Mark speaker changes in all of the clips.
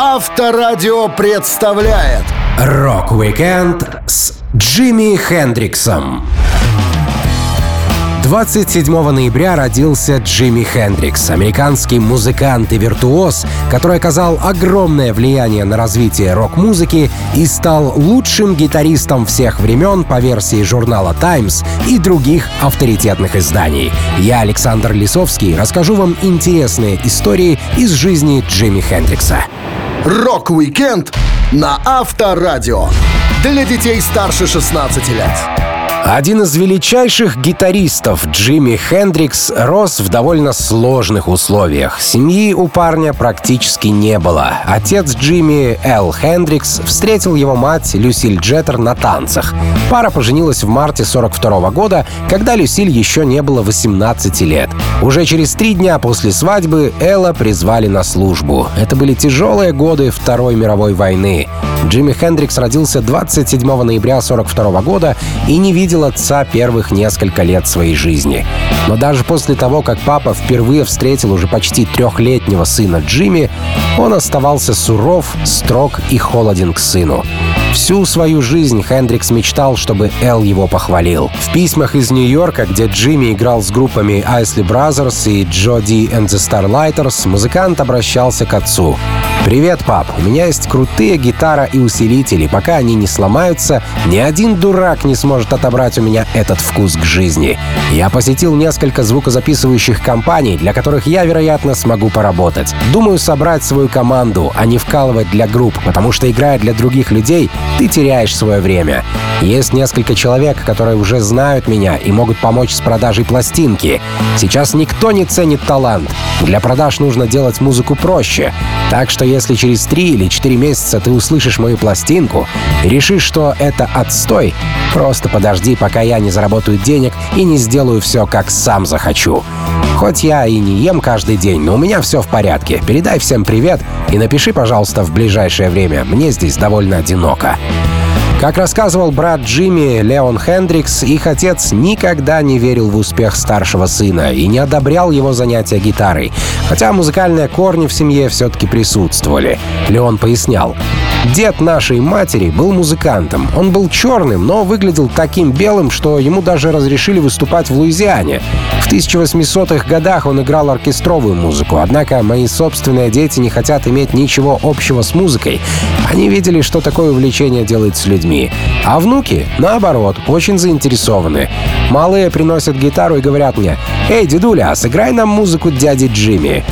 Speaker 1: Авторадио представляет
Speaker 2: Rock-Weekend с Джимми Хендриксом. 27 ноября родился Джимми Хендрикс, американский музыкант и виртуоз, который оказал огромное влияние на развитие рок-музыки и стал лучшим гитаристом всех времен по версии журнала Times и других авторитетных изданий. Я, Александр Лисовский, расскажу вам интересные истории из жизни Джимми Хендрикса.
Speaker 1: Rock-Weekend на Авторадио. Для детей старше 16 лет.
Speaker 2: Один из величайших гитаристов Джимми Хендрикс рос в довольно сложных условиях. Семьи у парня практически не было. Отец Джимми, Эл Хендрикс, встретил его мать Люсиль Джетер на танцах. Пара поженилась в марте 42 года, когда Люсиль еще не было 18 лет. Уже через три дня после свадьбы Элла призвали на службу. Это были тяжелые годы Второй мировой войны. Джимми Хендрикс родился 27 ноября 42 года и не видел отца первых несколько лет своей жизни. Но даже после того, как папа впервые встретил уже почти трехлетнего сына Джимми, он оставался суров, строг и холоден к сыну. Всю свою жизнь Хендрикс мечтал, чтобы Эл его похвалил. В письмах из Нью-Йорка, где Джимми играл с группами Isley Brothers и Jody and the Starlighters, музыкант обращался к отцу. «Привет, пап, у меня есть крутые гитара и усилители. Пока они не сломаются, ни один дурак не сможет отобрать у меня этот вкус к жизни. Я посетил несколько звукозаписывающих компаний, для которых я, вероятно, смогу поработать. Думаю собрать свою команду, а не вкалывать для групп, потому что, играя для других людей, ты теряешь свое время. Есть несколько человек, которые уже знают меня и могут помочь с продажей пластинки. Сейчас никто не ценит талант. Для продаж нужно делать музыку проще. Так что если через три или четыре месяца ты услышишь мою пластинку и решишь, что это отстой, просто подожди, пока я не заработаю денег и не сделаю все, как сам захочу. Хоть я и не ем каждый день, но у меня все в порядке. Передай всем привет и напиши, пожалуйста, в ближайшее время. Мне здесь довольно одиноко. Как рассказывал брат Джимми, Леон Хендрикс, их отец никогда не верил в успех старшего сына и не одобрял его занятия гитарой, хотя музыкальные корни в семье все-таки присутствовали. Леон пояснял. Дед нашей матери был музыкантом. Он был черным, но выглядел таким белым, что ему даже разрешили выступать в Луизиане. В 1800-х годах он играл оркестровую музыку, однако мои собственные дети не хотят иметь ничего общего с музыкой. Они видели, что такое увлечение делает с людьми. А внуки, наоборот, очень заинтересованы. Малые приносят гитару и говорят мне, «Эй, дедуля, сыграй нам музыку дяди Джимми».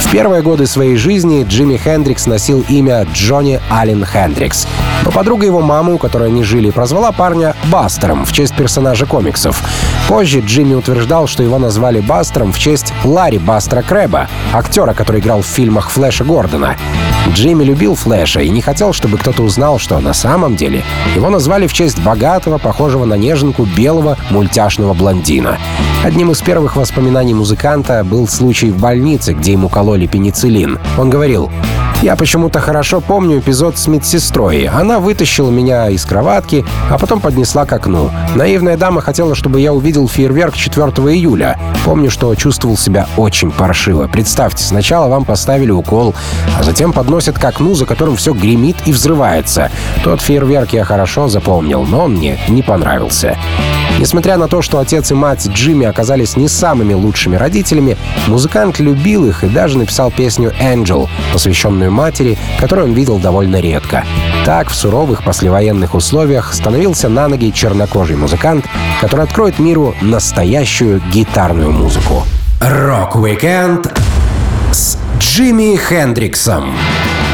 Speaker 2: В первые годы своей жизни Джимми Хендрикс носил имя Джонни Аллен Хендрикс. Но подруга его мамы, у которой они жили, прозвала парня Бастером в честь персонажа комиксов. Позже Джимми утверждал, что его назвали Бастером в честь Ларри Бастера Крэба, актера, который играл в фильмах Флэша Гордона. Джимми любил Флэша и не хотел, чтобы кто-то узнал, что на самом деле его назвали в честь богатого, похожего на неженку белого мультяшного блондина. Одним из первых воспоминаний музыканта был случай в больнице, где ему кололи пенициллин. Он говорил, я почему-то хорошо помню эпизод с медсестрой. Она вытащила меня из кроватки, а потом поднесла к окну. Наивная дама хотела, чтобы я увидел фейерверк 4 июля. Помню, что чувствовал себя очень паршиво. Представьте, сначала вам поставили укол, а затем подносят к окну, за которым все гремит и взрывается. Тот фейерверк я хорошо запомнил, но он мне не понравился. Несмотря на то, что отец и мать Джимми оказались не самыми лучшими родителями, музыкант любил их и даже написал песню «Angel», посвященную матери, которую он видел довольно редко. Так, в суровых послевоенных условиях становился на ноги чернокожий музыкант, который откроет миру настоящую гитарную музыку. Rock-Weekend с Джимми Хендриксом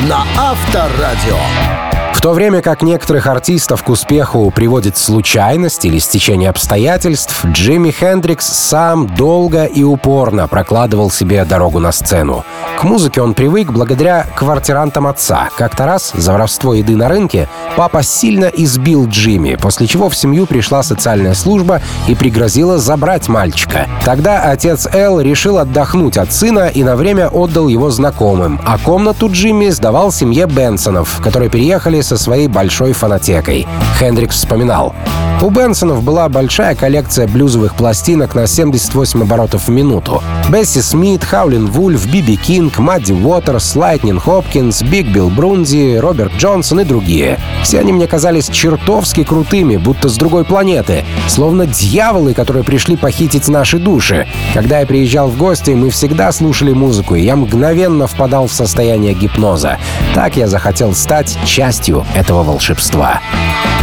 Speaker 1: на Авторадио.
Speaker 2: В то время как некоторых артистов к успеху приводит случайность или стечение обстоятельств, Джимми Хендрикс сам долго и упорно прокладывал себе дорогу на сцену. К музыке он привык благодаря квартирантам отца. Как-то раз за воровство еды на рынке Папа сильно избил Джимми, после чего в семью пришла социальная служба и пригрозила забрать мальчика. Тогда отец Эл решил отдохнуть от сына и на время отдал его знакомым, а комнату Джимми сдавал семье Бенсонов, которые переехали со своей большой фонотекой. Хендрикс вспоминал. У Бенсонов была большая коллекция блюзовых пластинок на 78 оборотов в минуту. Бесси Смит, Хаулин Вульф, Биби Кинг, Мадди Уотерс, Лайтнин Хопкинс, Биг Билл Брунзи, Роберт Джонсон и другие. Все они мне казались чертовски крутыми, будто с другой планеты. Словно дьяволы, которые пришли похитить наши души. Когда я приезжал в гости, мы всегда слушали музыку, и я мгновенно впадал в состояние гипноза. Так я захотел стать частью этого волшебства.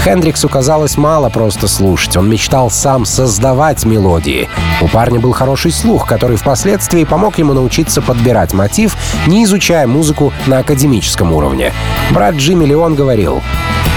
Speaker 2: Хендриксу казалось мало просто слушать. Он мечтал сам создавать мелодии. У парня был хороший слух, который впоследствии помог ему научиться подбирать мотив, не изучая музыку на академическом уровне. Брат Джимми Леон говорил,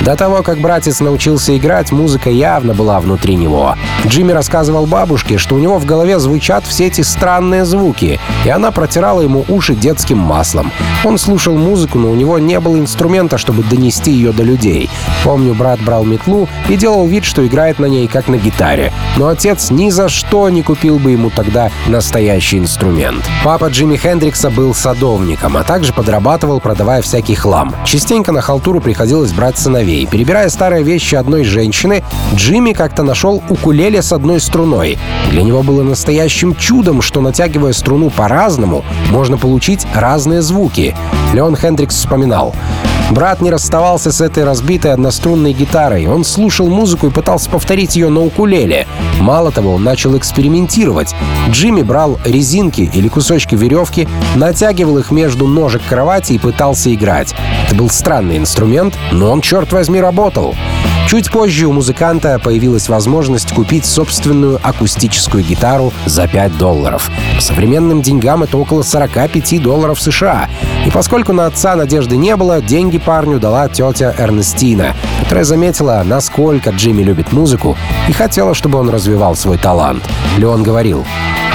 Speaker 2: до того, как братец научился играть, музыка явно была внутри него. Джимми рассказывал бабушке, что у него в голове звучат все эти странные звуки, и она протирала ему уши детским маслом. Он слушал музыку, но у него не было инструмента, чтобы донести ее до людей. Помню, брат брал метлу и делал вид, что играет на ней, как на гитаре. Но отец ни за что не купил бы ему тогда настоящий инструмент. Папа Джимми Хендрикса был садовником, а также подрабатывал, продавая всякий хлам. Частенько на халтуру приходилось брать сыновей. Перебирая старые вещи одной женщины, Джимми как-то нашел укулеле с одной струной. Для него было настоящим чудом, что натягивая струну по-разному, можно получить разные звуки. Леон Хендрикс вспоминал. Брат не расставался с этой разбитой однострунной гитарой. Он слушал музыку и пытался повторить ее на укулеле. Мало того, он начал экспериментировать. Джимми брал резинки или кусочки веревки, натягивал их между ножек кровати и пытался играть. Это был странный инструмент, но он, черт возьми, работал. Чуть позже у музыканта появилась возможность купить собственную акустическую гитару за 5 долларов. По современным деньгам это около 45 долларов США. И поскольку на отца надежды не было, деньги парню дала тетя Эрнестина, которая заметила, насколько Джимми любит музыку и хотела, чтобы он развивал свой талант. Леон говорил,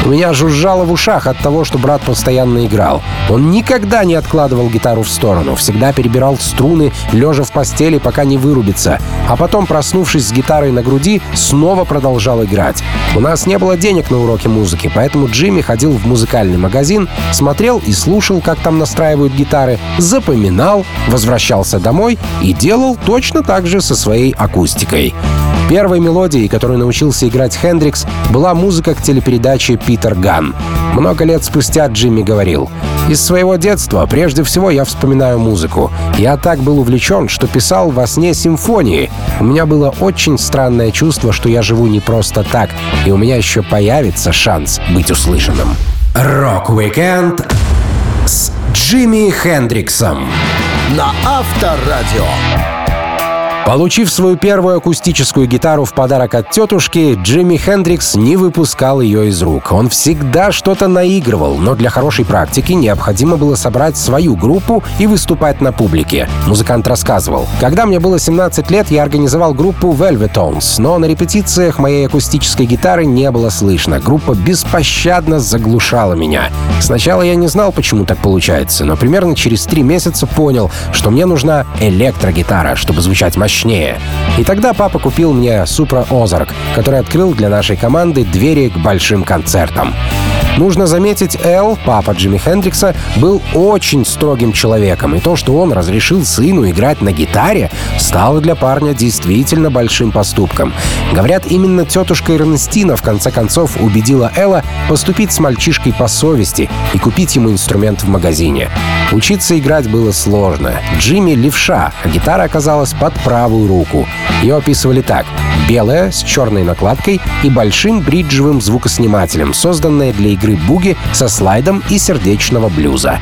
Speaker 2: у меня жужжало в ушах от того, что брат постоянно играл. Он никогда не откладывал гитару в сторону, всегда перебирал струны, лежа в постели, пока не вырубится. А потом, проснувшись с гитарой на груди, снова продолжал играть. У нас не было денег на уроки музыки, поэтому Джимми ходил в музыкальный магазин, смотрел и слушал, как там настраивают гитары, запоминал, возвращался домой и делал точно так же со своей акустикой. Первой мелодией, которую научился играть Хендрикс, была музыка к телепередаче «Питер Ган». Много лет спустя Джимми говорил, «Из своего детства прежде всего я вспоминаю музыку. Я так был увлечен, что писал во сне симфонии. У меня было очень странное чувство, что я живу не просто так, и у меня еще появится шанс быть услышанным». Рок-викенд с Джимми Хендриксом
Speaker 1: на Авторадио.
Speaker 2: Получив свою первую акустическую гитару в подарок от тетушки, Джимми Хендрикс не выпускал ее из рук. Он всегда что-то наигрывал, но для хорошей практики необходимо было собрать свою группу и выступать на публике. Музыкант рассказывал. «Когда мне было 17 лет, я организовал группу Velvetones, но на репетициях моей акустической гитары не было слышно. Группа беспощадно заглушала меня. Сначала я не знал, почему так получается, но примерно через три месяца понял, что мне нужна электрогитара, чтобы звучать мощнее мощнее. И тогда папа купил мне Supra Ozark, который открыл для нашей команды двери к большим концертам. Нужно заметить, Эл, папа Джимми Хендрикса, был очень строгим человеком, и то, что он разрешил сыну играть на гитаре, стало для парня действительно большим поступком. Говорят, именно тетушка Эрнестина в конце концов убедила Элла поступить с мальчишкой по совести и купить ему инструмент в магазине. Учиться играть было сложно. Джимми — левша, а гитара оказалась под правую руку. Ее описывали так. Белая, с черной накладкой и большим бриджевым звукоснимателем, созданная для игры буги со слайдом и сердечного блюза.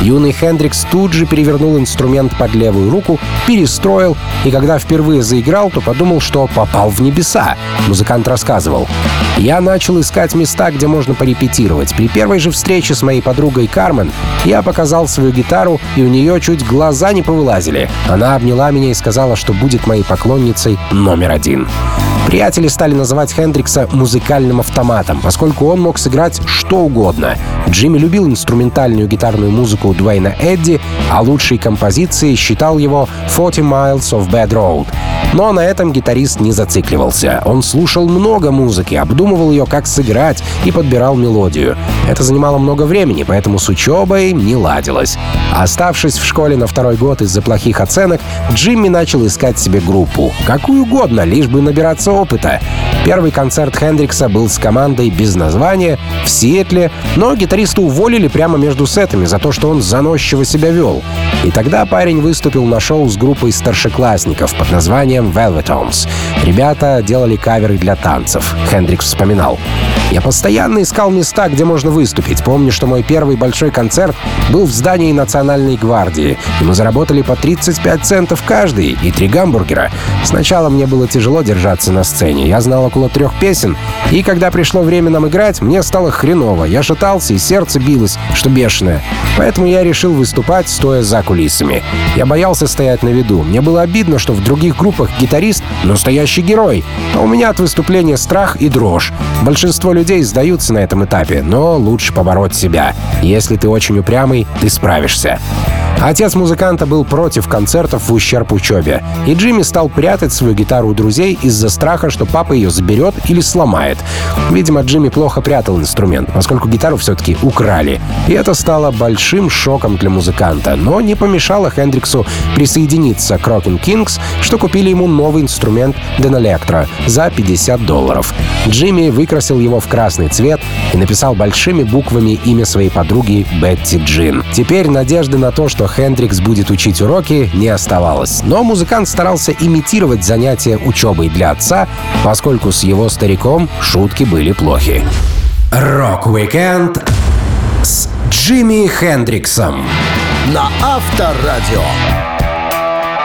Speaker 2: Юный Хендрикс тут же перевернул инструмент под левую руку, перестроил, и когда впервые заиграл, то подумал, что попал в небеса. Музыкант рассказывал. «Я начал искать места, где можно порепетировать. При первой же встрече с моей подругой Кармен я показал свою гитару, и у нее чуть глаза не повылазили. Она обняла меня и сказала, что будет моей поклонницей номер один». Приятели стали называть Хендрикса музыкальным автоматом, поскольку он мог сыграть что угодно. Джимми любил инструментальную гитарную музыку Дуэйна Эдди, а лучшей композицией считал его «40 Miles of Bad Road». Но на этом гитарист не зацикливался. Он слушал много музыки, обдумывал ее, как сыграть, и подбирал мелодию. Это занимало много времени, поэтому с учебой не ладилось. Оставшись в школе на второй год из-за плохих оценок, Джимми начал искать себе группу. Какую угодно, лишь бы набираться опыта. Первый концерт Хендрикса был с командой без названия в Сиэтле, но гитариста уволили прямо между сетами за то, что он заносчиво себя вел. И тогда парень выступил на шоу с группой старшеклассников под названием Velvetones. Ребята делали каверы для танцев. Хендрикс вспоминал. Я постоянно искал места, где можно выступить. Помню, что мой первый большой концерт был в здании Национальной гвардии, и мы заработали по 35 центов каждый и три гамбургера. Сначала мне было тяжело держаться на сцене. Я знал около трех песен, и когда пришло время нам играть, мне стало хреново. Я шатался, и сердце билось, что бешеное. Поэтому я решил выступать, стоя за кулисами. Я боялся стоять на виду. Мне было обидно, что в других группах гитарист — настоящий герой. А у меня от выступления страх и дрожь. Большинство людей сдаются на этом этапе, но лучше побороть себя. Если ты очень упрямый, ты справишься. Отец музыканта был против концертов в ущерб учебе, и Джимми стал прятать свою гитару у друзей из-за страха, что папа ее заберет или сломает. Видимо, Джимми плохо прятал инструмент, поскольку гитару все-таки украли. И это стало большим шоком для музыканта, но не помешало Хендриксу присоединиться к Rockin' Kings, что купили ему новый инструмент Денелектро за 50 долларов. Джимми выкрасил его в красный цвет и написал большими буквами имя своей подруги Бетти Джин. Теперь надежды на то, что Хендрикс будет учить уроки, не оставалось. Но музыкант старался имитировать занятия учебой для отца, поскольку с его стариком шутки были плохи. Рок-викенд с Джимми Хендриксом
Speaker 1: на Авторадио.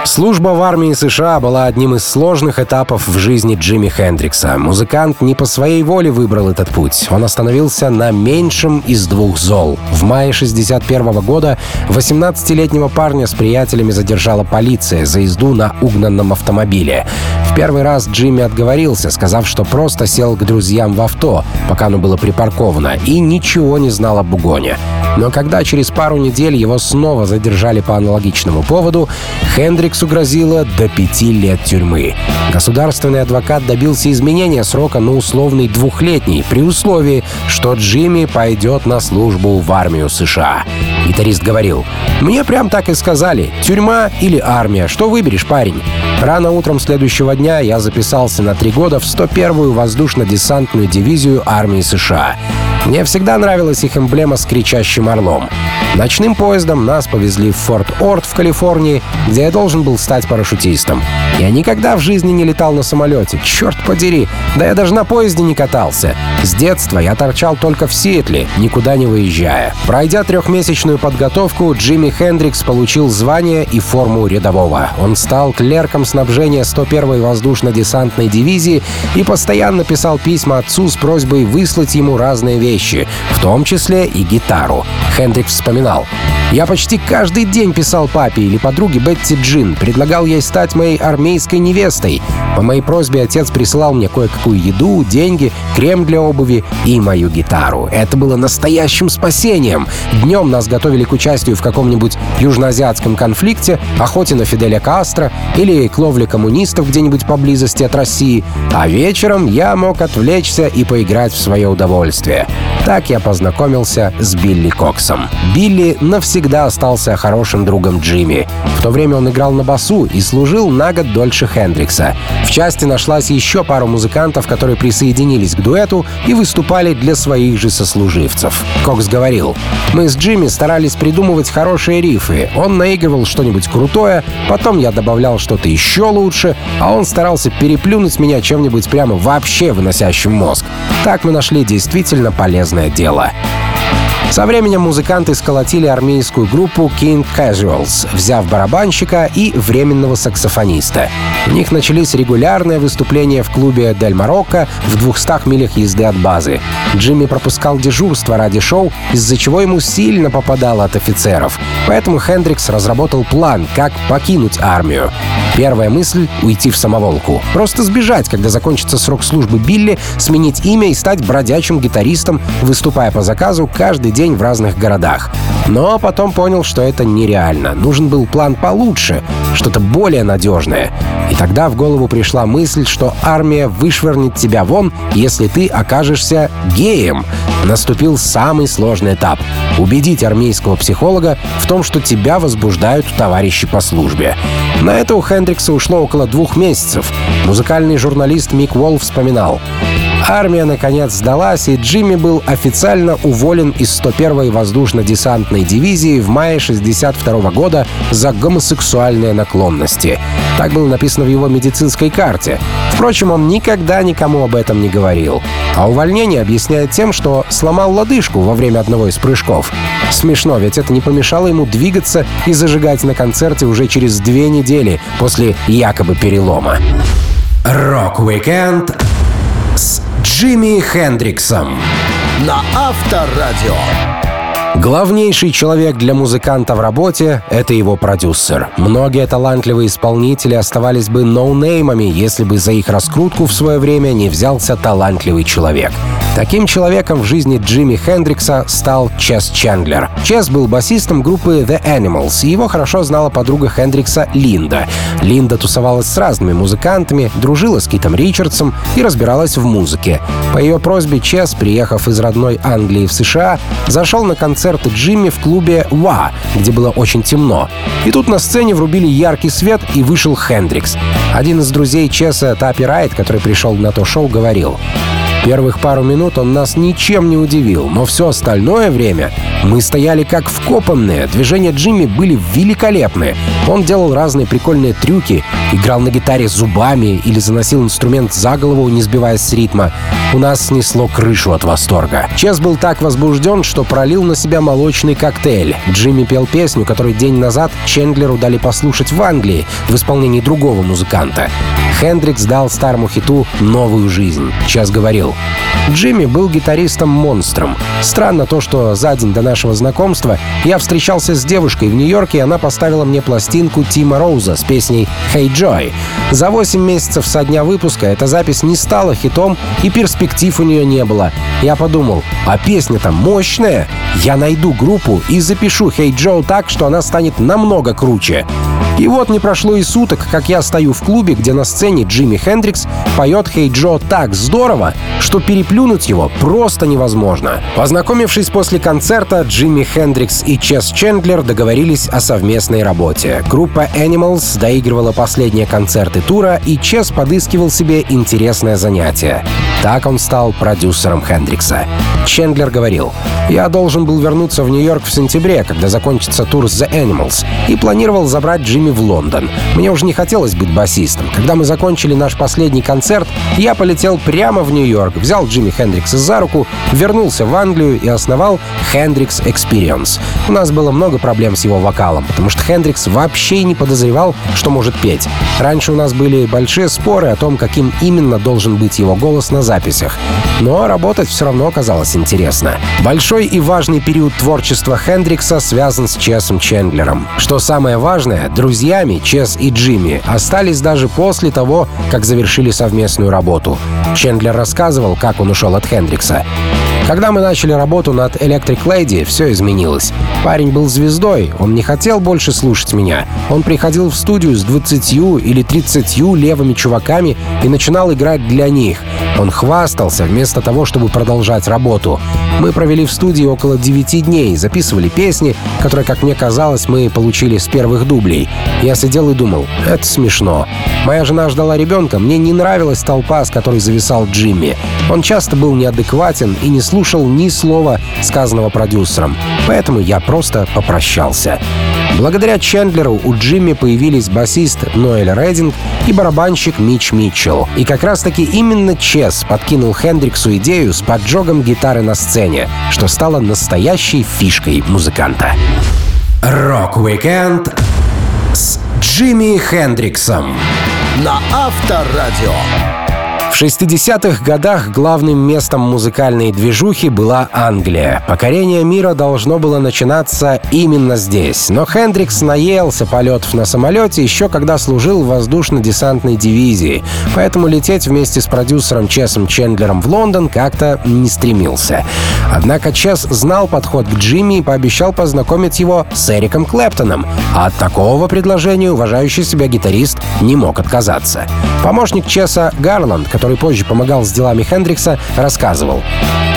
Speaker 2: Служба в армии США была одним из сложных этапов в жизни Джимми Хендрикса. Музыкант не по своей воле выбрал этот путь. Он остановился на меньшем из двух зол. В мае 61 года 18-летнего парня с приятелями задержала полиция за езду на угнанном автомобиле. В первый раз Джимми отговорился, сказав, что просто сел к друзьям в авто, пока оно было припарковано, и ничего не знал об угоне. Но когда через пару недель его снова задержали по аналогичному поводу, Хендриксу грозило до пяти лет тюрьмы. Государственный адвокат добился изменения срока на условный двухлетний при условии, что Джимми пойдет на службу в армию США. Гитарист говорил, «Мне прям так и сказали, тюрьма или армия, что выберешь, парень?» Рано утром следующего дня я записался на три года в 101-ю воздушно-десантную дивизию армии США. Мне всегда нравилась их эмблема с кричащим орлом. Ночным поездом нас повезли в Форт Орт в Калифорнии, где я должен был стать парашютистом. Я никогда в жизни не летал на самолете, черт подери, да я даже на поезде не катался. С детства я торчал только в Сиэтле, никуда не выезжая. Пройдя трехмесячную подготовку, Джимми Хендрикс получил звание и форму рядового. Он стал клерком снабжения 101-й воздушно-десантной дивизии и постоянно писал письма отцу с просьбой выслать ему разные вещи, в том числе и гитару. Хендрикс вспоминал. «Я почти каждый день писал папе или подруге Бетти Джин, предлагал ей стать моей армейской невестой. По моей просьбе отец присылал мне кое-какую еду, деньги, крем для обуви и мою гитару. Это было настоящим спасением. Днем нас готовили к участию в каком-нибудь южноазиатском конфликте, охоте на Фиделя Кастро или к ловле коммунистов где-нибудь поблизости от России, а вечером я мог отвлечься и поиграть в свое удовольствие. Так я познакомился с Билли Коксом. Билли навсегда остался хорошим другом Джимми. В то время он играл на басу и служил на год дольше Хендрикса. В части нашлась еще пару музыкантов, которые присоединились к дуэту и выступали для своих же сослуживцев. Кокс говорил, «Мы с Джимми старались придумывать хорошие рифы. Он наигрывал что-нибудь крутое, потом я добавлял что-то еще лучше, а он старался переплюнуть меня чем-нибудь прямо вообще выносящим мозг. Так мы нашли действительно полезное дело. Со временем музыканты сколотили армейскую группу King Casuals, взяв барабанщика и временного саксофониста. У них начались регулярные выступления в клубе Дель Марокко в 200 милях езды от базы. Джимми пропускал дежурство ради шоу, из-за чего ему сильно попадало от офицеров. Поэтому Хендрикс разработал план, как покинуть армию. Первая мысль — уйти в самоволку. Просто сбежать, когда закончится срок службы Билли, сменить имя и стать бродячим гитаристом, выступая по заказу каждый день в разных городах. Но потом понял, что это нереально. Нужен был план получше, что-то более надежное. И тогда в голову пришла мысль, что армия вышвырнет тебя вон, если ты окажешься геем. Наступил самый сложный этап — убедить армейского психолога в том, что тебя возбуждают товарищи по службе. На это у Хендрикса ушло около двух месяцев. Музыкальный журналист Мик Уолл вспоминал. Армия, наконец, сдалась, и Джимми был официально уволен из 101-й воздушно-десантной дивизии в мае 62 года за гомосексуальные наклонности. Так было написано в его медицинской карте. Впрочем, он никогда никому об этом не говорил. А увольнение объясняет тем, что сломал лодыжку во время одного из прыжков. Смешно, ведь это не помешало ему двигаться и зажигать на концерте уже через две недели после якобы перелома. Рок-викенд с Джимми Хендриксом
Speaker 1: на Авторадио.
Speaker 2: Главнейший человек для музыканта в работе — это его продюсер. Многие талантливые исполнители оставались бы ноунеймами, если бы за их раскрутку в свое время не взялся талантливый человек. Таким человеком в жизни Джимми Хендрикса стал Чес Чендлер. Чес был басистом группы The Animals, и его хорошо знала подруга Хендрикса Линда. Линда тусовалась с разными музыкантами, дружила с Китом Ричардсом и разбиралась в музыке. По ее просьбе Чес, приехав из родной Англии в США, зашел на концерт Джимми в клубе «Ва», где было очень темно. И тут на сцене врубили яркий свет, и вышел Хендрикс. Один из друзей Чеса, Тапи Райт, который пришел на то шоу, говорил Первых пару минут он нас ничем не удивил, но все остальное время мы стояли как вкопанные. Движения Джимми были великолепны. Он делал разные прикольные трюки, играл на гитаре зубами или заносил инструмент за голову, не сбиваясь с ритма. У нас снесло крышу от восторга. Чес был так возбужден, что пролил на себя молочный коктейль. Джимми пел песню, которую день назад Чендлеру дали послушать в Англии в исполнении другого музыканта. Хендрикс дал старому хиту новую жизнь. Час говорил. Джимми был гитаристом-монстром. Странно то, что за день до нашего знакомства я встречался с девушкой в Нью-Йорке, и она поставила мне пластинку Тима Роуза с песней «Hey Joy». За 8 месяцев со дня выпуска эта запись не стала хитом, и перспектив у нее не было. Я подумал, а песня-то мощная. Я найду группу и запишу «Hey Joe» так, что она станет намного круче. И вот не прошло и суток, как я стою в клубе, где на сцене Джимми Хендрикс поет «Хей Джо» так здорово, что переплюнуть его просто невозможно. Познакомившись после концерта, Джимми Хендрикс и Чес Чендлер договорились о совместной работе. Группа Animals доигрывала последние концерты тура, и Чес подыскивал себе интересное занятие. Так он стал продюсером Хендрикса. Чендлер говорил, «Я должен был вернуться в Нью-Йорк в сентябре, когда закончится тур The Animals, и планировал забрать Джимми в Лондон. Мне уже не хотелось быть басистом. Когда мы закончили наш последний концерт, я полетел прямо в Нью-Йорк, взял Джимми Хендрикса за руку, вернулся в Англию и основал Хендрикс Experience. У нас было много проблем с его вокалом, потому что Хендрикс вообще не подозревал, что может петь. Раньше у нас были большие споры о том, каким именно должен быть его голос на записях. Но работать все равно оказалось интересно. Большой и важный период творчества Хендрикса связан с Чесом Чендлером. Что самое важное, друзьями Чес и Джимми остались даже после того, как завершили совместную работу. Чендлер рассказывал, как он ушел от Хендрикса. Когда мы начали работу над Electric Lady, все изменилось. Парень был звездой, он не хотел больше слушать меня. Он приходил в студию с 20 или 30 левыми чуваками и начинал играть для них. Он хвастался вместо того, чтобы продолжать работу. Мы провели в студии около 9 дней, записывали песни, которые, как мне казалось, мы получили с первых дублей. Я сидел и думал, это смешно. Моя жена ждала ребенка, мне не нравилась толпа, с которой зависал Джимми. Он часто был неадекватен и не слушал ни слова, сказанного продюсером. Поэтому я просто попрощался. Благодаря Чендлеру у Джимми появились басист Ноэль Рединг и барабанщик Мич Митчелл. И как раз-таки именно Чес подкинул Хендриксу идею с поджогом гитары на сцене, что стало настоящей фишкой музыканта. Рок-викенд с Джимми Хендриксом
Speaker 1: на Авторадио.
Speaker 2: В 60-х годах главным местом музыкальной движухи была Англия. Покорение мира должно было начинаться именно здесь. Но Хендрикс наелся полетов на самолете еще когда служил в воздушно-десантной дивизии, поэтому лететь вместе с продюсером Чесом Чендлером в Лондон как-то не стремился. Однако Чес знал подход к Джимми и пообещал познакомить его с Эриком Клэптоном, а от такого предложения уважающий себя гитарист не мог отказаться. Помощник Чеса Гарланд, который который позже помогал с делами Хендрикса, рассказывал.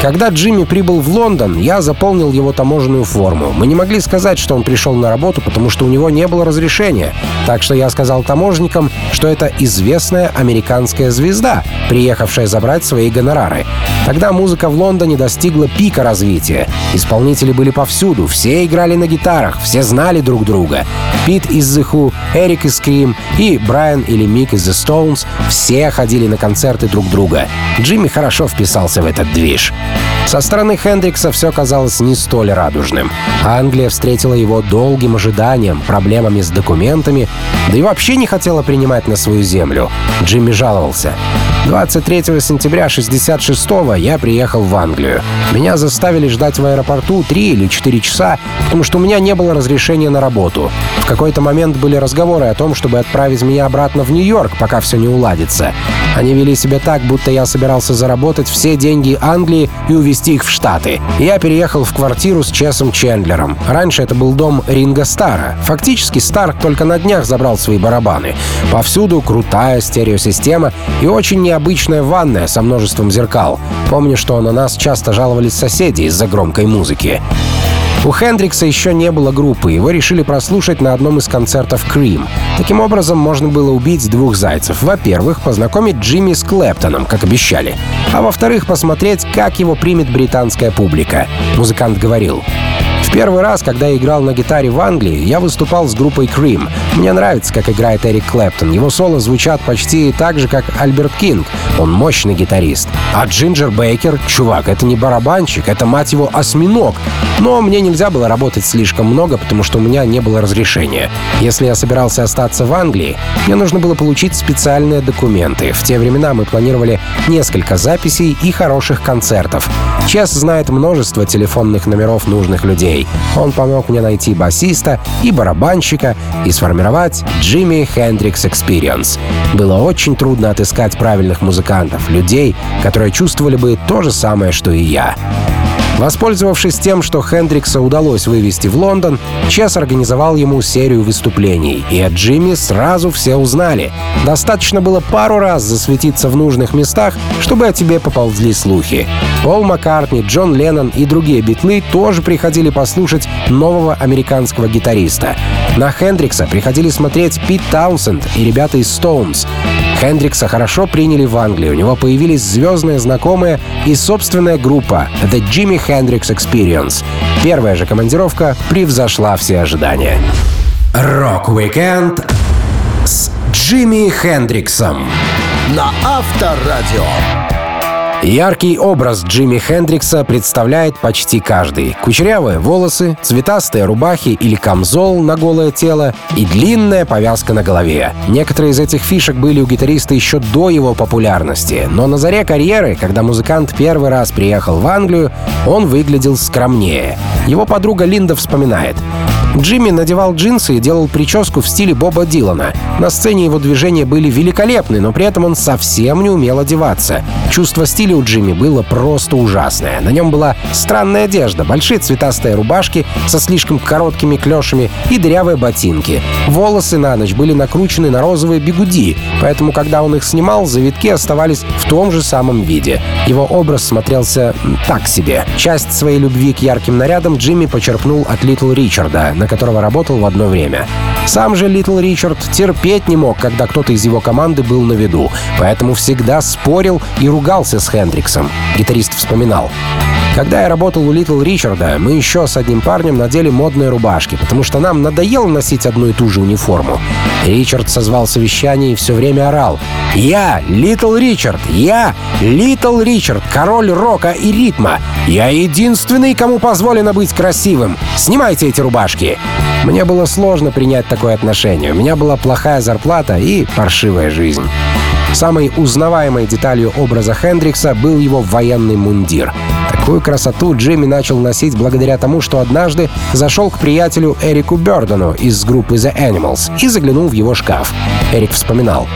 Speaker 2: Когда Джимми прибыл в Лондон, я заполнил его таможенную форму. Мы не могли сказать, что он пришел на работу, потому что у него не было разрешения. Так что я сказал таможенникам, что это известная американская звезда, приехавшая забрать свои гонорары. Тогда музыка в Лондоне достигла пика развития. Исполнители были повсюду, все играли на гитарах, все знали друг друга. Пит из The Who, Эрик из Cream и Брайан или Мик из The Stones все ходили на концерты друг друга. Джимми хорошо вписался в этот движ. Со стороны Хендрикса все казалось не столь радужным. Англия встретила его долгим ожиданием, проблемами с документами, да и вообще не хотела принимать на свою землю. Джимми жаловался. 23 сентября 66-го я приехал в Англию. Меня заставили ждать в аэропорту 3 или 4 часа, потому что у меня не было разрешения на работу. В какой-то момент были разговоры о том, чтобы отправить меня обратно в Нью-Йорк, пока все не уладится. Они вели себя так, будто я собирался заработать все деньги Англии и увезти их в Штаты. Я переехал в квартиру с Чесом Чендлером. Раньше это был дом Ринга Стара. Фактически Стар только на днях забрал свои барабаны. Повсюду крутая стереосистема и очень необычная ванная со множеством зеркал. Помню, что на нас часто жаловались соседи из-за громкой музыки. У Хендрикса еще не было группы, его решили прослушать на одном из концертов Cream. Таким образом, можно было убить двух зайцев. Во-первых, познакомить Джимми с Клэптоном, как обещали. А во-вторых, посмотреть, как его примет британская публика. Музыкант говорил, первый раз, когда я играл на гитаре в Англии, я выступал с группой Cream. Мне нравится, как играет Эрик Клэптон. Его соло звучат почти так же, как Альберт Кинг. Он мощный гитарист. А Джинджер Бейкер, чувак, это не барабанщик, это, мать его, осьминог. Но мне нельзя было работать слишком много, потому что у меня не было разрешения. Если я собирался остаться в Англии, мне нужно было получить специальные документы. В те времена мы планировали несколько записей и хороших концертов. Чес знает множество телефонных номеров нужных людей друзей. Он помог мне найти басиста и барабанщика и сформировать Jimmy Hendrix Experience. Было очень трудно отыскать правильных музыкантов, людей, которые чувствовали бы то же самое, что и я. Воспользовавшись тем, что Хендрикса удалось вывести в Лондон, Чес организовал ему серию выступлений, и от Джимми сразу все узнали. Достаточно было пару раз засветиться в нужных местах, чтобы о тебе поползли слухи. Пол Маккартни, Джон Леннон и другие битлы тоже приходили послушать нового американского гитариста. На Хендрикса приходили смотреть Пит Таунсенд и ребята из Stones. Хендрикса хорошо приняли в Англии, у него появились звездные знакомые и собственная группа The Jimi Hendrix Experience. Первая же командировка превзошла все ожидания. Рок-викенд с Джимми Хендриксом
Speaker 1: на Авторадио.
Speaker 2: Яркий образ Джимми Хендрикса представляет почти каждый. Кучерявые волосы, цветастые рубахи или камзол на голое тело и длинная повязка на голове. Некоторые из этих фишек были у гитариста еще до его популярности, но на заре карьеры, когда музыкант первый раз приехал в Англию, он выглядел скромнее. Его подруга Линда вспоминает. Джимми надевал джинсы и делал прическу в стиле Боба Дилана. На сцене его движения были великолепны, но при этом он совсем не умел одеваться. Чувство стиля у Джимми было просто ужасное. На нем была странная одежда, большие цветастые рубашки со слишком короткими клешами и дырявые ботинки. Волосы на ночь были накручены на розовые бигуди, поэтому когда он их снимал, завитки оставались в том же самом виде. Его образ смотрелся так себе. Часть своей любви к ярким нарядам Джимми почерпнул от Литл Ричарда, на которого работал в одно время. Сам же Литл Ричард терпеть не мог, когда кто-то из его команды был на виду, поэтому всегда спорил и ругался с Хендриксом. Гитарист вспоминал. Когда я работал у Литл Ричарда, мы еще с одним парнем надели модные рубашки, потому что нам надоело носить одну и ту же униформу. Ричард созвал совещание и все время орал. «Я Литл Ричард! Я Литл Ричард, король рока и ритма! Я единственный, кому позволено быть красивым! Снимайте эти рубашки!» Мне было сложно принять такое отношение. У меня была плохая зарплата и паршивая жизнь. Самой узнаваемой деталью образа Хендрикса был его военный мундир. Такую красоту Джимми начал носить благодаря тому, что однажды зашел к приятелю Эрику Бёрдену из группы The Animals и заглянул в его шкаф. Эрик вспоминал.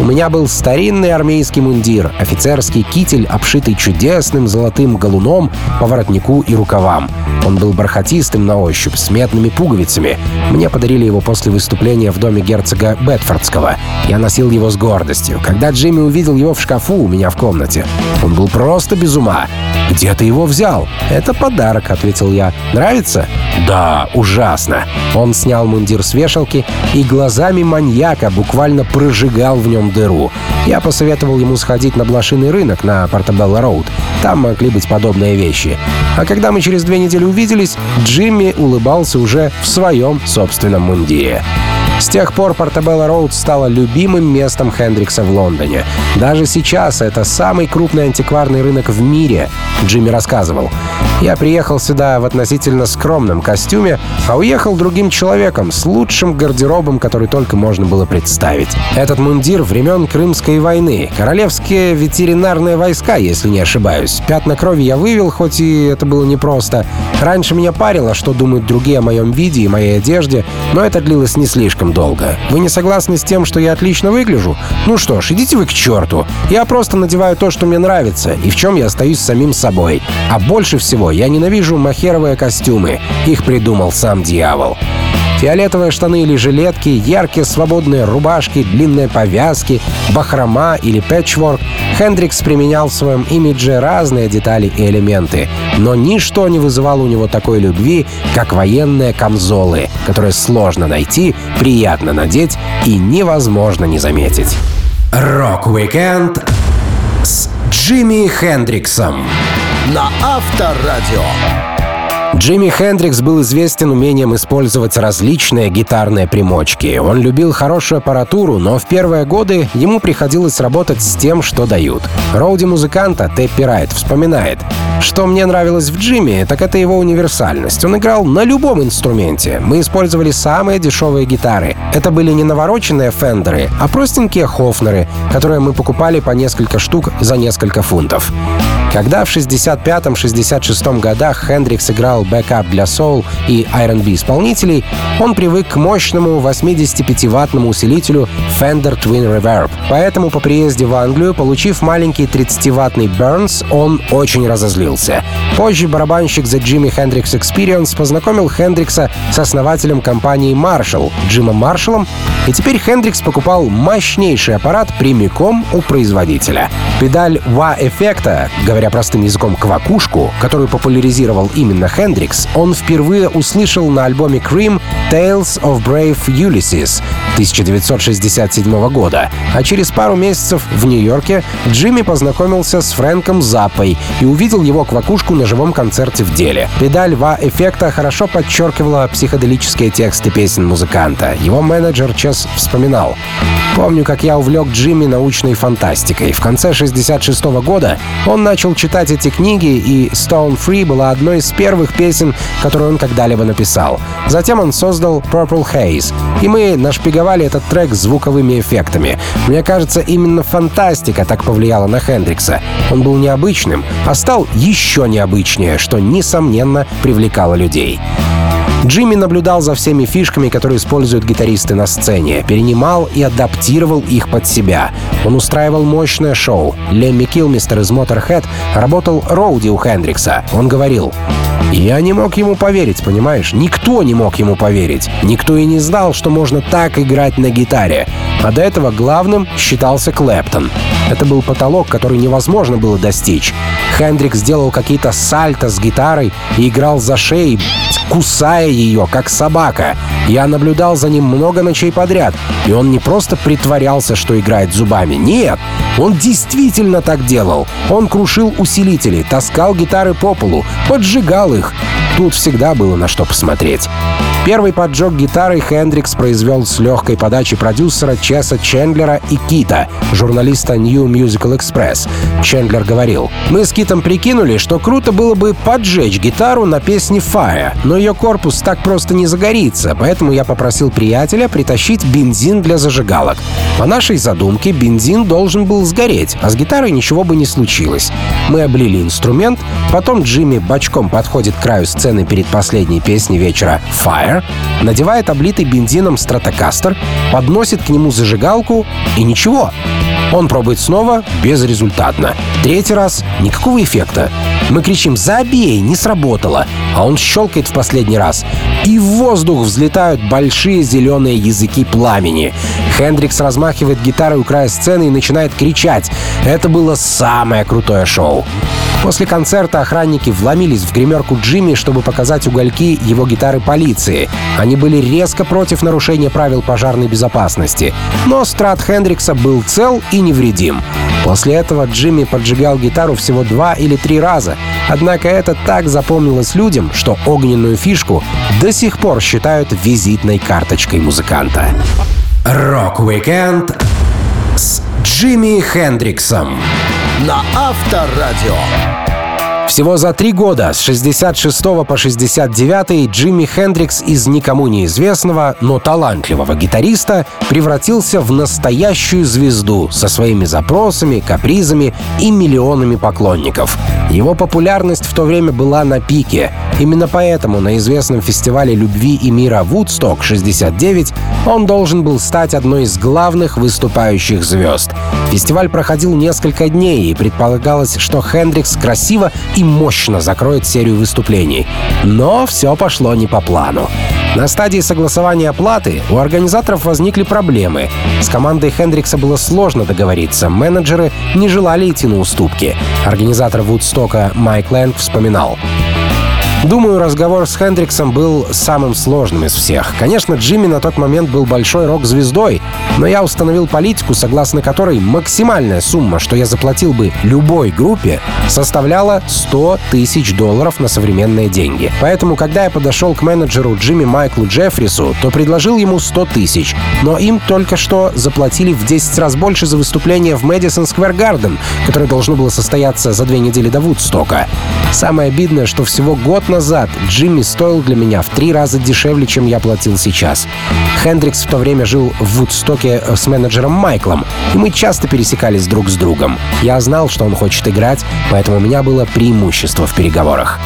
Speaker 2: У меня был старинный армейский мундир, офицерский китель, обшитый чудесным золотым галуном по воротнику и рукавам. Он был бархатистым на ощупь, с медными пуговицами. Мне подарили его после выступления в доме герцога Бетфордского. Я носил его с гордостью. Когда Джимми увидел его в шкафу у меня в комнате, он был просто без ума. «Где ты его взял?» «Это подарок», — ответил я. «Нравится?» «Да, ужасно». Он снял мундир с вешалки и глазами маньяка буквально прожигал в нем дыру. Я посоветовал ему сходить на блошиный рынок на Портабелла Роуд. Там могли быть подобные вещи. А когда мы через две недели увиделись, Джимми улыбался уже в своем собственном мундире. С тех пор Портабелла Роуд стала любимым местом Хендрикса в Лондоне. Даже сейчас это самый крупный антикварный рынок в мире, Джимми рассказывал. Я приехал сюда в относительно скромном костюме, а уехал другим человеком с лучшим гардеробом, который только можно было представить. Этот мундир времен Крымской войны. Королевские ветеринарные войска, если не ошибаюсь. Пятна крови я вывел, хоть и это было непросто. Раньше меня парило, что думают другие о моем виде и моей одежде, но это длилось не слишком долго. Вы не согласны с тем, что я отлично выгляжу? Ну что ж, идите вы к черту. Я просто надеваю то, что мне нравится, и в чем я остаюсь самим собой. А больше всего я ненавижу махеровые костюмы. Их придумал сам дьявол. Фиолетовые штаны или жилетки, яркие свободные рубашки, длинные повязки, бахрома или пэтчворк. Хендрикс применял в своем имидже разные детали и элементы. Но ничто не вызывало у него такой любви, как военные камзолы, которые сложно найти, приятно надеть и невозможно не заметить. Рок-викенд с Джимми Хендриксом
Speaker 1: на Авторадио.
Speaker 2: Джимми Хендрикс был известен умением использовать различные гитарные примочки. Он любил хорошую аппаратуру, но в первые годы ему приходилось работать с тем, что дают. Роуди музыканта Тэппи Райт вспоминает. Что мне нравилось в Джимми, так это его универсальность. Он играл на любом инструменте. Мы использовали самые дешевые гитары. Это были не навороченные фендеры, а простенькие хофнеры, которые мы покупали по несколько штук за несколько фунтов. Когда в 65-66 годах Хендрикс играл backup для соул и R&B исполнителей, он привык к мощному 85-ваттному усилителю Fender Twin Reverb. Поэтому по приезде в Англию, получив маленький 30-ваттный Burns, он очень разозлился. Позже барабанщик The Jimi Hendrix Experience познакомил Хендрикса с основателем компании Marshall, Джимом Маршаллом, и теперь Хендрикс покупал мощнейший аппарат прямиком у производителя. Педаль ва-эффекта, говоря простым языком квакушку, которую популяризировал именно Хендрикс, он впервые услышал на альбоме Cream Tales of Brave Ulysses 1967 года, а через пару месяцев в Нью-Йорке Джимми познакомился с Фрэнком Заппой и увидел его квакушку на живом концерте в деле. Педаль ва-эффекта хорошо подчеркивала психоделические тексты песен музыканта. Его менеджер Чес вспоминал. «Помню, как я увлек Джимми научной фантастикой. В конце 66 года он начал читать эти книги, и Stone Free была одной из первых песен, которую он когда-либо написал. Затем он создал Purple Haze, и мы нашпиговали этот трек звуковыми эффектами. Мне кажется, именно фантастика так повлияла на Хендрикса. Он был необычным, а стал еще необычнее, что, несомненно, привлекало людей. Джимми наблюдал за всеми фишками, которые используют гитаристы на сцене, перенимал и адаптировал их под себя. Он устраивал мощное шоу. Лемми Килмистер из Motorhead работал роуди у Хендрикса. Он говорил, я не мог ему поверить, понимаешь? Никто не мог ему поверить. Никто и не знал, что можно так играть на гитаре. А до этого главным считался Клэптон. Это был потолок, который невозможно было достичь. Хендрик сделал какие-то сальто с гитарой и играл за шеей, кусая ее, как собака. Я наблюдал за ним много ночей подряд, и он не просто притворялся, что играет зубами. Нет, он действительно так делал. Он крушил усилители, таскал гитары по полу, поджигал их. Тут всегда было на что посмотреть. Первый поджог гитары Хендрикс произвел с легкой подачи продюсера Чеса Чендлера и Кита, журналиста New Musical Express. Чендлер говорил, «Мы с Китом прикинули, что круто было бы поджечь гитару на песне Fire, но ее корпус так просто не загорится, поэтому я попросил приятеля притащить бензин для зажигалок. По нашей задумке бензин должен был сгореть, а с гитарой ничего бы не случилось. Мы облили инструмент, потом Джимми бочком подходит к краю сцены перед последней песней вечера «Fire», надевает облитый бензином стратокастер, подносит к нему зажигалку и ничего. Он пробует снова, безрезультатно. Третий раз — никакого эффекта. Мы кричим «Забей!» Не сработало. А он щелкает в последний раз. И в воздух взлетают большие зеленые языки пламени. Хендрикс размахивает гитарой у края сцены и начинает кричать. Это было самое крутое шоу. После концерта охранники вломились в гримерку Джимми, чтобы показать угольки его гитары полиции. Они были резко против нарушения правил пожарной безопасности. Но страт Хендрикса был цел и невредим. После этого Джимми поджигал гитару всего два или три раза. Однако это так запомнилось людям, что огненную фишку до сих пор считают визитной карточкой музыканта. Рок-викенд с Джимми Хендриксом
Speaker 1: на Авторадио.
Speaker 2: Всего за три года, с 66 по 69 Джимми Хендрикс из никому неизвестного, но талантливого гитариста превратился в настоящую звезду со своими запросами, капризами и миллионами поклонников. Его популярность в то время была на пике. Именно поэтому на известном фестивале любви и мира Woodstock 69 он должен был стать одной из главных выступающих звезд. Фестиваль проходил несколько дней, и предполагалось, что Хендрикс красиво и мощно закроет серию выступлений. Но все пошло не по плану. На стадии согласования оплаты у организаторов возникли проблемы. С командой Хендрикса было сложно договориться, менеджеры не желали идти на уступки. Организатор Вудстока Майк Лэнг вспоминал. Думаю, разговор с Хендриксом был самым сложным из всех. Конечно, Джимми на тот момент был большой рок-звездой, но я установил политику, согласно которой максимальная сумма, что я заплатил бы любой группе, составляла 100 тысяч долларов на современные деньги. Поэтому, когда я подошел к менеджеру Джимми Майклу Джеффрису, то предложил ему 100 тысяч, но им только что заплатили в 10 раз больше за выступление в Мэдисон Сквер Гарден, которое должно было состояться за две недели до Вудстока. Самое обидное, что всего год назад Джимми стоил для меня в три раза дешевле, чем я платил сейчас. Хендрикс в то время жил в Вудстоке э, с менеджером Майклом, и мы часто пересекались друг с другом. Я знал, что он хочет играть, поэтому у меня было преимущество в переговорах.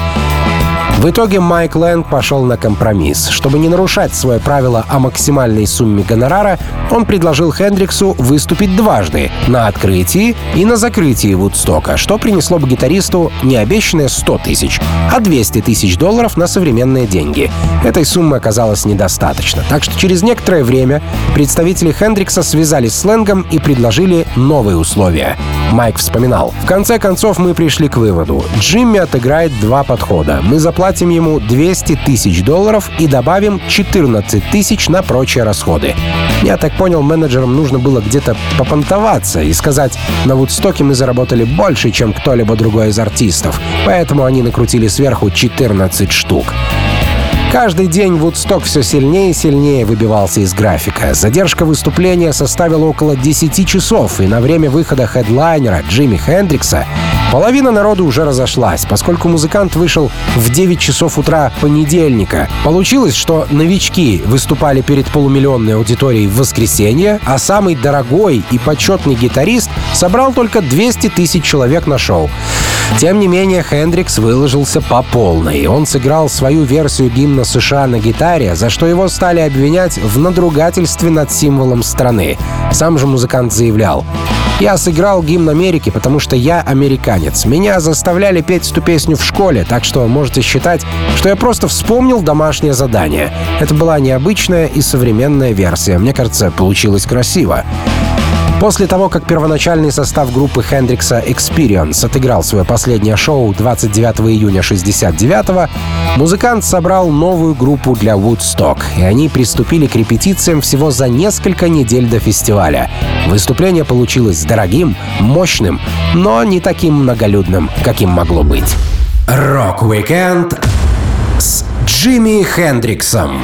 Speaker 2: В итоге Майк Лэнг пошел на компромисс. Чтобы не нарушать свое правило о максимальной сумме гонорара, он предложил Хендриксу выступить дважды — на открытии и на закрытии Вудстока, что принесло бы гитаристу не обещанные 100 тысяч, а 200 тысяч долларов на современные деньги. Этой суммы оказалось недостаточно, так что через некоторое время представители Хендрикса связались с Лэнгом и предложили новые условия. Майк вспоминал. «В конце концов мы пришли к выводу. Джимми отыграет два подхода. Мы заплатим заплатим ему 200 тысяч долларов и добавим 14 тысяч на прочие расходы. Я так понял, менеджерам нужно было где-то попонтоваться и сказать, на Вудстоке мы заработали больше, чем кто-либо другой из артистов, поэтому они накрутили сверху 14 штук. Каждый день Вудсток все сильнее и сильнее выбивался из графика. Задержка выступления составила около 10 часов, и на время выхода хедлайнера Джимми Хендрикса половина народу уже разошлась, поскольку музыкант вышел в 9 часов утра понедельника. Получилось, что новички выступали перед полумиллионной аудиторией в воскресенье, а самый дорогой и почетный гитарист собрал только 200 тысяч человек на шоу. Тем не менее, Хендрикс выложился по полной. Он сыграл свою версию гимна США на гитаре, за что его стали обвинять в надругательстве над символом страны. Сам же музыкант заявлял, я сыграл гимн Америки, потому что я американец. Меня заставляли петь эту песню в школе, так что можете считать, что я просто вспомнил домашнее задание. Это была необычная и современная версия. Мне кажется, получилось красиво. После того, как первоначальный состав группы Хендрикса Experience отыграл свое последнее шоу 29 июня 69 музыкант собрал новую группу для Woodstock, и они приступили к репетициям всего за несколько недель до фестиваля. Выступление получилось дорогим, мощным, но не таким многолюдным, каким могло быть. Рок-викенд с Джимми Хендриксом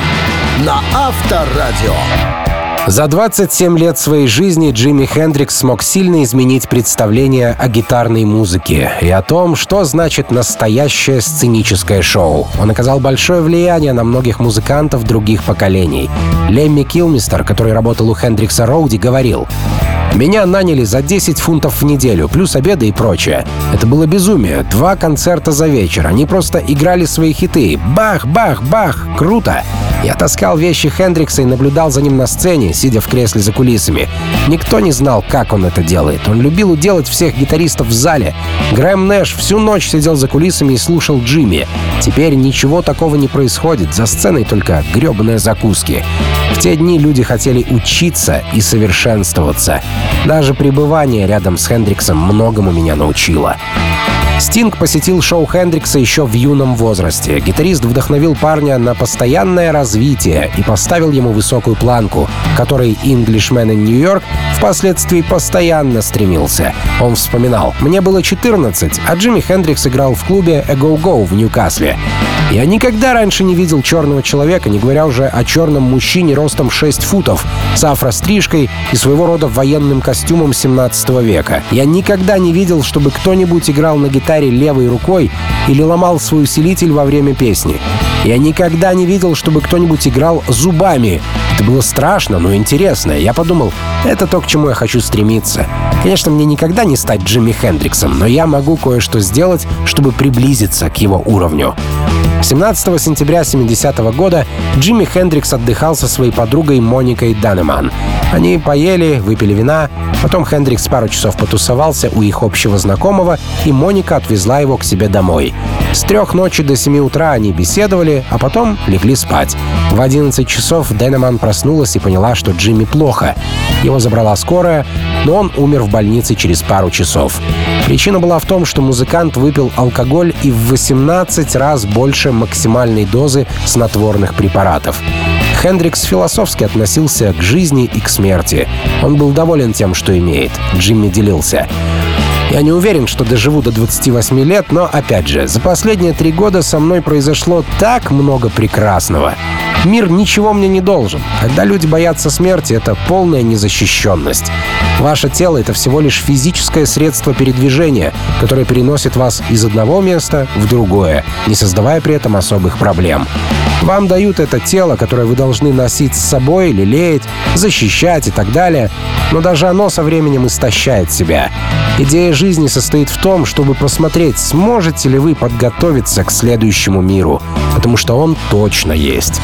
Speaker 1: на Авторадио.
Speaker 2: За 27 лет своей жизни Джимми Хендрикс смог сильно изменить представление о гитарной музыке и о том, что значит настоящее сценическое шоу. Он оказал большое влияние на многих музыкантов других поколений. Лемми Килмистер, который работал у Хендрикса Роуди, говорил меня наняли за 10 фунтов в неделю, плюс обеды и прочее. Это было безумие. Два концерта за вечер. Они просто играли свои хиты. Бах, бах, бах. Круто. Я таскал вещи Хендрикса и наблюдал за ним на сцене, сидя в кресле за кулисами. Никто не знал, как он это делает. Он любил уделать всех гитаристов в зале. Грэм Нэш всю ночь сидел за кулисами и слушал Джимми. Теперь ничего такого не происходит. За сценой только гребаные закуски. В те дни люди хотели учиться и совершенствоваться. Даже пребывание рядом с Хендриксом многому меня научило. Стинг посетил шоу Хендрикса еще в юном возрасте. Гитарист вдохновил парня на постоянное развитие и поставил ему высокую планку, которой Englishman in New York впоследствии постоянно стремился. Он вспоминал, «Мне было 14, а Джимми Хендрикс играл в клубе A Go Go в Ньюкасле. Я никогда раньше не видел черного человека, не говоря уже о черном мужчине ростом 6 футов, с афрострижкой и своего рода военным костюмом 17 века. Я никогда не видел, чтобы кто-нибудь играл на гитаре левой рукой или ломал свой усилитель во время песни. Я никогда не видел, чтобы кто-нибудь играл зубами. Это было страшно, но интересно. Я подумал, это то, к чему я хочу стремиться. Конечно, мне никогда не стать Джимми Хендриксом, но я могу кое-что сделать, чтобы приблизиться к его уровню. 17 сентября 70 -го года Джимми Хендрикс отдыхал со своей подругой Моникой Данеман. Они поели, выпили вина, потом Хендрикс пару часов потусовался у их общего знакомого, и Моника отвезла его к себе домой. С трех ночи до 7 утра они беседовали, а потом легли спать. В 11 часов Денеман проснулась и поняла, что Джимми плохо. Его забрала скорая, но он умер в больнице через пару часов. Причина была в том, что музыкант выпил алкоголь и в 18 раз больше максимальной дозы снотворных препаратов. Хендрикс философски относился к жизни и к смерти. Он был доволен тем, что имеет. Джимми делился. Я не уверен, что доживу до 28 лет, но, опять же, за последние три года со мной произошло так много прекрасного. Мир ничего мне не должен. Когда люди боятся смерти, это полная незащищенность. Ваше тело — это всего лишь физическое средство передвижения, которое переносит вас из одного места в другое, не создавая при этом особых проблем. Вам дают это тело, которое вы должны носить с собой, лелеять, защищать и так далее, но даже оно со временем истощает себя. Идея жизни состоит в том, чтобы посмотреть, сможете ли вы подготовиться к следующему миру, потому что он точно есть.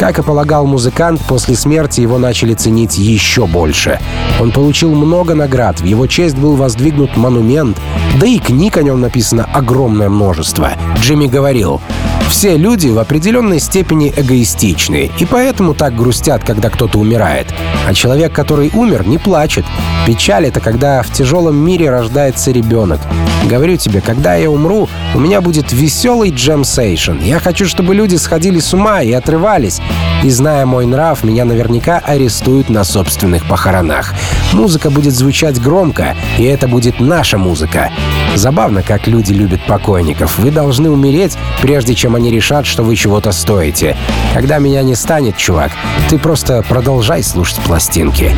Speaker 2: Как и полагал музыкант, после смерти его начали ценить еще больше. Он получил много наград, в его честь был воздвигнут монумент, да и книг о нем написано огромное множество. Джимми говорил, все люди в определенной степени эгоистичны, и поэтому так грустят, когда кто-то умирает. А человек, который умер, не плачет. Печаль — это когда в тяжелом мире рождается ребенок. Говорю тебе, когда я умру, у меня будет веселый джемсейшн. Я хочу, чтобы люди сходили с ума и отрывались. И зная мой нрав, меня наверняка арестуют на собственных похоронах. Музыка будет звучать громко, и это будет наша музыка. Забавно, как люди любят покойников. Вы должны умереть, прежде чем они решат, что вы чего-то стоите. Когда меня не станет, чувак, ты просто продолжай слушать пластинки.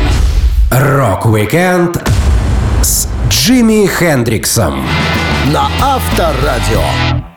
Speaker 2: Рок-викенд с Джимми Хендриксом
Speaker 1: на Авторадио.